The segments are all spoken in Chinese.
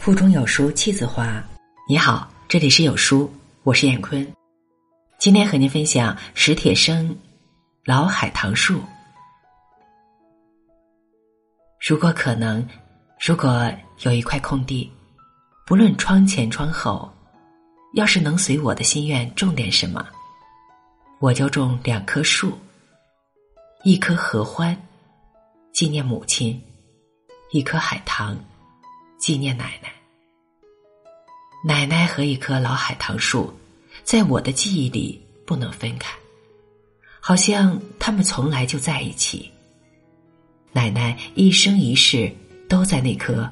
腹中有书气自华。你好，这里是有书，我是闫坤。今天和您分享史铁生《老海棠树》。如果可能，如果有一块空地，不论窗前窗后，要是能随我的心愿种点什么，我就种两棵树，一棵合欢，纪念母亲；一棵海棠。纪念奶奶，奶奶和一棵老海棠树，在我的记忆里不能分开，好像他们从来就在一起。奶奶一生一世都在那棵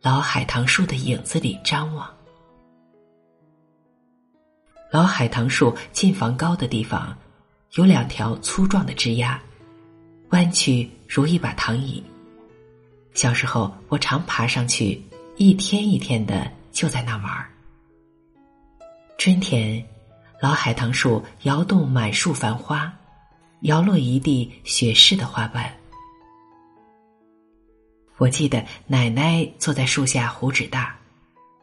老海棠树的影子里张望。老海棠树近房高的地方，有两条粗壮的枝丫，弯曲如一把躺椅。小时候，我常爬上去。一天一天的就在那玩儿。春天，老海棠树摇动满树繁花，摇落一地雪似的花瓣。我记得奶奶坐在树下胡指大，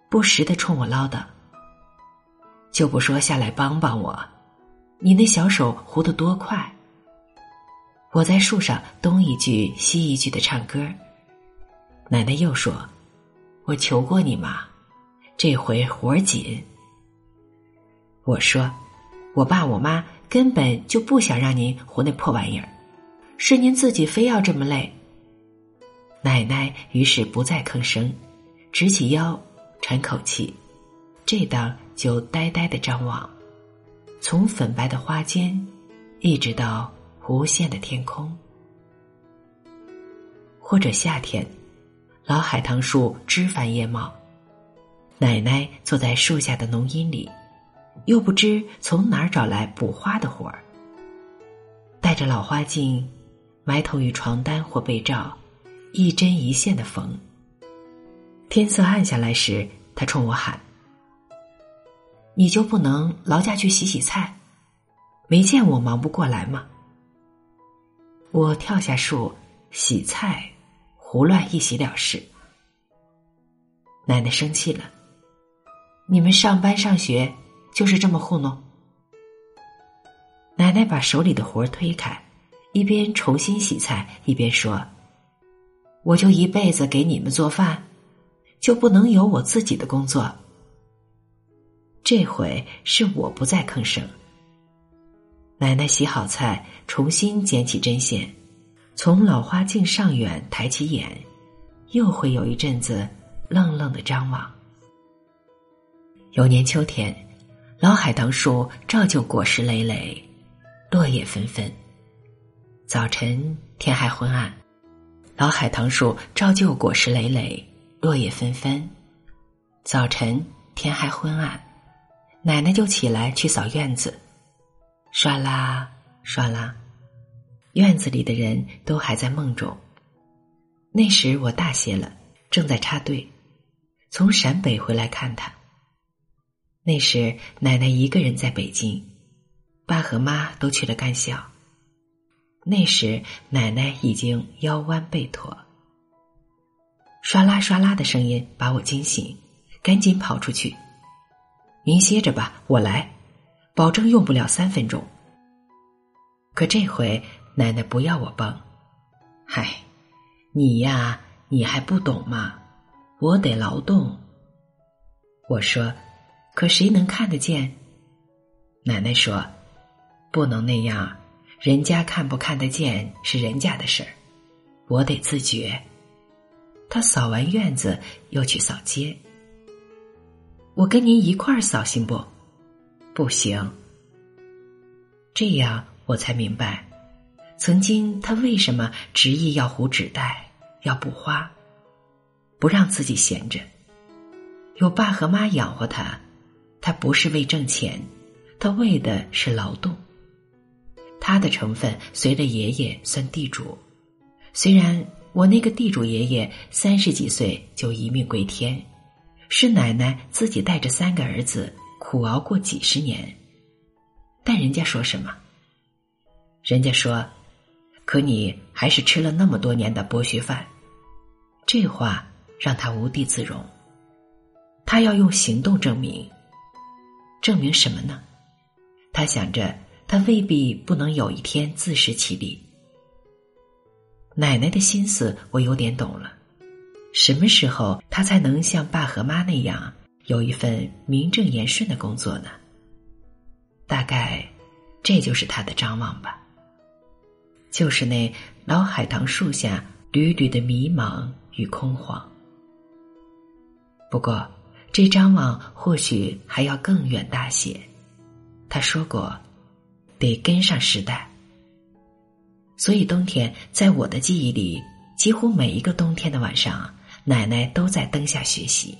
不时的冲我唠叨：“就不说下来帮帮我，你那小手胡得多快。”我在树上东一句西一句的唱歌，奶奶又说。我求过你嘛，这回活紧。我说，我爸我妈根本就不想让您活那破玩意儿，是您自己非要这么累。奶奶于是不再吭声，直起腰，喘口气，这当就呆呆的张望，从粉白的花间，一直到无限的天空，或者夏天。老海棠树枝繁叶茂，奶奶坐在树下的浓荫里，又不知从哪儿找来补花的活儿。戴着老花镜，埋头于床单或被罩，一针一线的缝。天色暗下来时，他冲我喊：“你就不能劳驾去洗洗菜？没见我忙不过来吗？”我跳下树洗菜。胡乱一洗了事，奶奶生气了。你们上班上学就是这么糊弄。奶奶把手里的活推开，一边重新洗菜，一边说：“我就一辈子给你们做饭，就不能有我自己的工作？”这回是我不再吭声。奶奶洗好菜，重新捡起针线。从老花镜上远抬起眼，又会有一阵子愣愣的张望。有年秋天，老海棠树照旧果实累累，落叶纷纷。早晨天还昏暗，老海棠树照旧果实累累，落叶纷纷。早晨天还昏暗，奶奶就起来去扫院子，唰啦唰啦。院子里的人都还在梦中。那时我大些了，正在插队，从陕北回来看他。那时奶奶一个人在北京，爸和妈都去了干校。那时奶奶已经腰弯背驼。唰啦唰啦的声音把我惊醒，赶紧跑出去。您歇着吧，我来，保证用不了三分钟。可这回。奶奶不要我帮，嗨，你呀，你还不懂吗？我得劳动。我说，可谁能看得见？奶奶说，不能那样，人家看不看得见是人家的事儿，我得自觉。他扫完院子又去扫街，我跟您一块儿扫行不？不行。这样我才明白。曾经，他为什么执意要糊纸袋，要补花，不让自己闲着？有爸和妈养活他，他不是为挣钱，他为的是劳动。他的成分随着爷爷算地主，虽然我那个地主爷爷三十几岁就一命归天，是奶奶自己带着三个儿子苦熬过几十年，但人家说什么？人家说。可你还是吃了那么多年的剥削饭，这话让他无地自容。他要用行动证明。证明什么呢？他想着，他未必不能有一天自食其力。奶奶的心思我有点懂了。什么时候他才能像爸和妈那样有一份名正言顺的工作呢？大概，这就是他的张望吧。就是那老海棠树下缕缕的迷茫与空惶。不过，这张望或许还要更远大些。他说过，得跟上时代。所以冬天，在我的记忆里，几乎每一个冬天的晚上，奶奶都在灯下学习。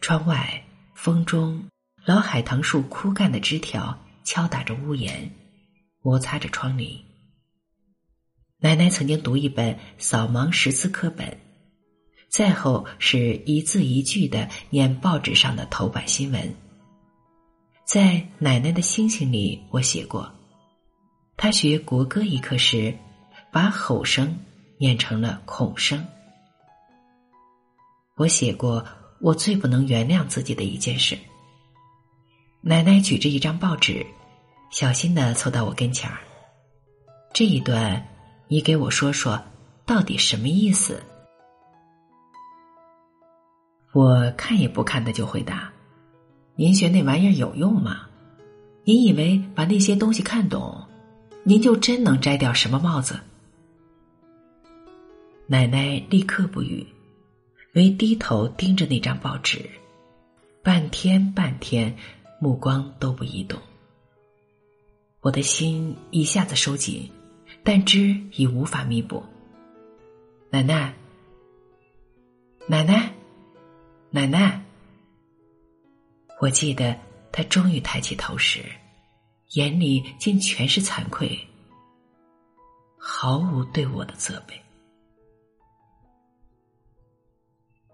窗外，风中，老海棠树枯干的枝条敲打着屋檐，摩擦着窗棂。奶奶曾经读一本扫盲识字课本，再后是一字一句的念报纸上的头版新闻。在奶奶的星星里，我写过，她学国歌一课时，把吼声念成了孔声。我写过，我最不能原谅自己的一件事。奶奶举着一张报纸，小心的凑到我跟前儿。这一段。你给我说说，到底什么意思？我看也不看的就回答：“您学那玩意儿有用吗？您以为把那些东西看懂，您就真能摘掉什么帽子？”奶奶立刻不语，唯低头盯着那张报纸，半天半天，目光都不移动。我的心一下子收紧。但知已无法弥补。奶奶，奶奶，奶奶。我记得他终于抬起头时，眼里竟全是惭愧，毫无对我的责备。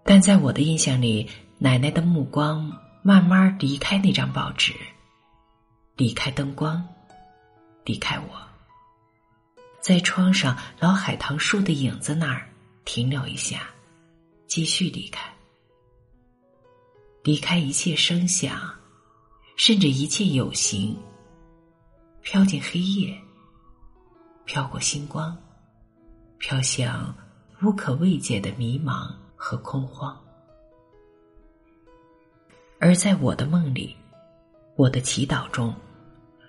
但在我的印象里，奶奶的目光慢慢离开那张报纸，离开灯光，离开我。在窗上老海棠树的影子那儿停留一下，继续离开，离开一切声响，甚至一切有形，飘进黑夜，飘过星光，飘向无可慰藉的迷茫和空荒。而在我的梦里，我的祈祷中，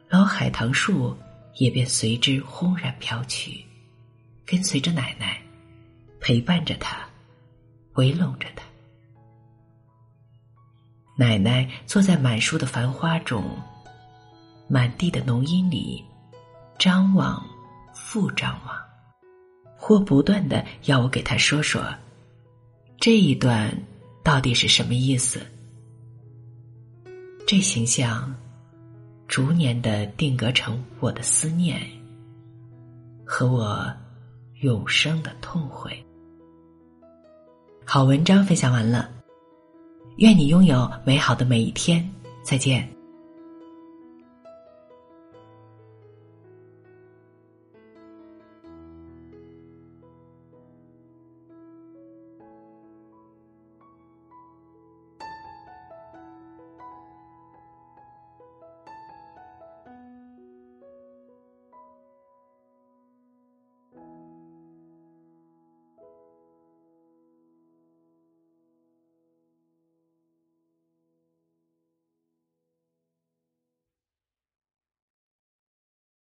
老海棠树。也便随之轰然飘去，跟随着奶奶，陪伴着她，围拢着她。奶奶坐在满树的繁花中，满地的浓荫里，张望，复张望，或不断的要我给他说说，这一段到底是什么意思？这形象。逐年的定格成我的思念和我永生的痛悔。好文章分享完了，愿你拥有美好的每一天，再见。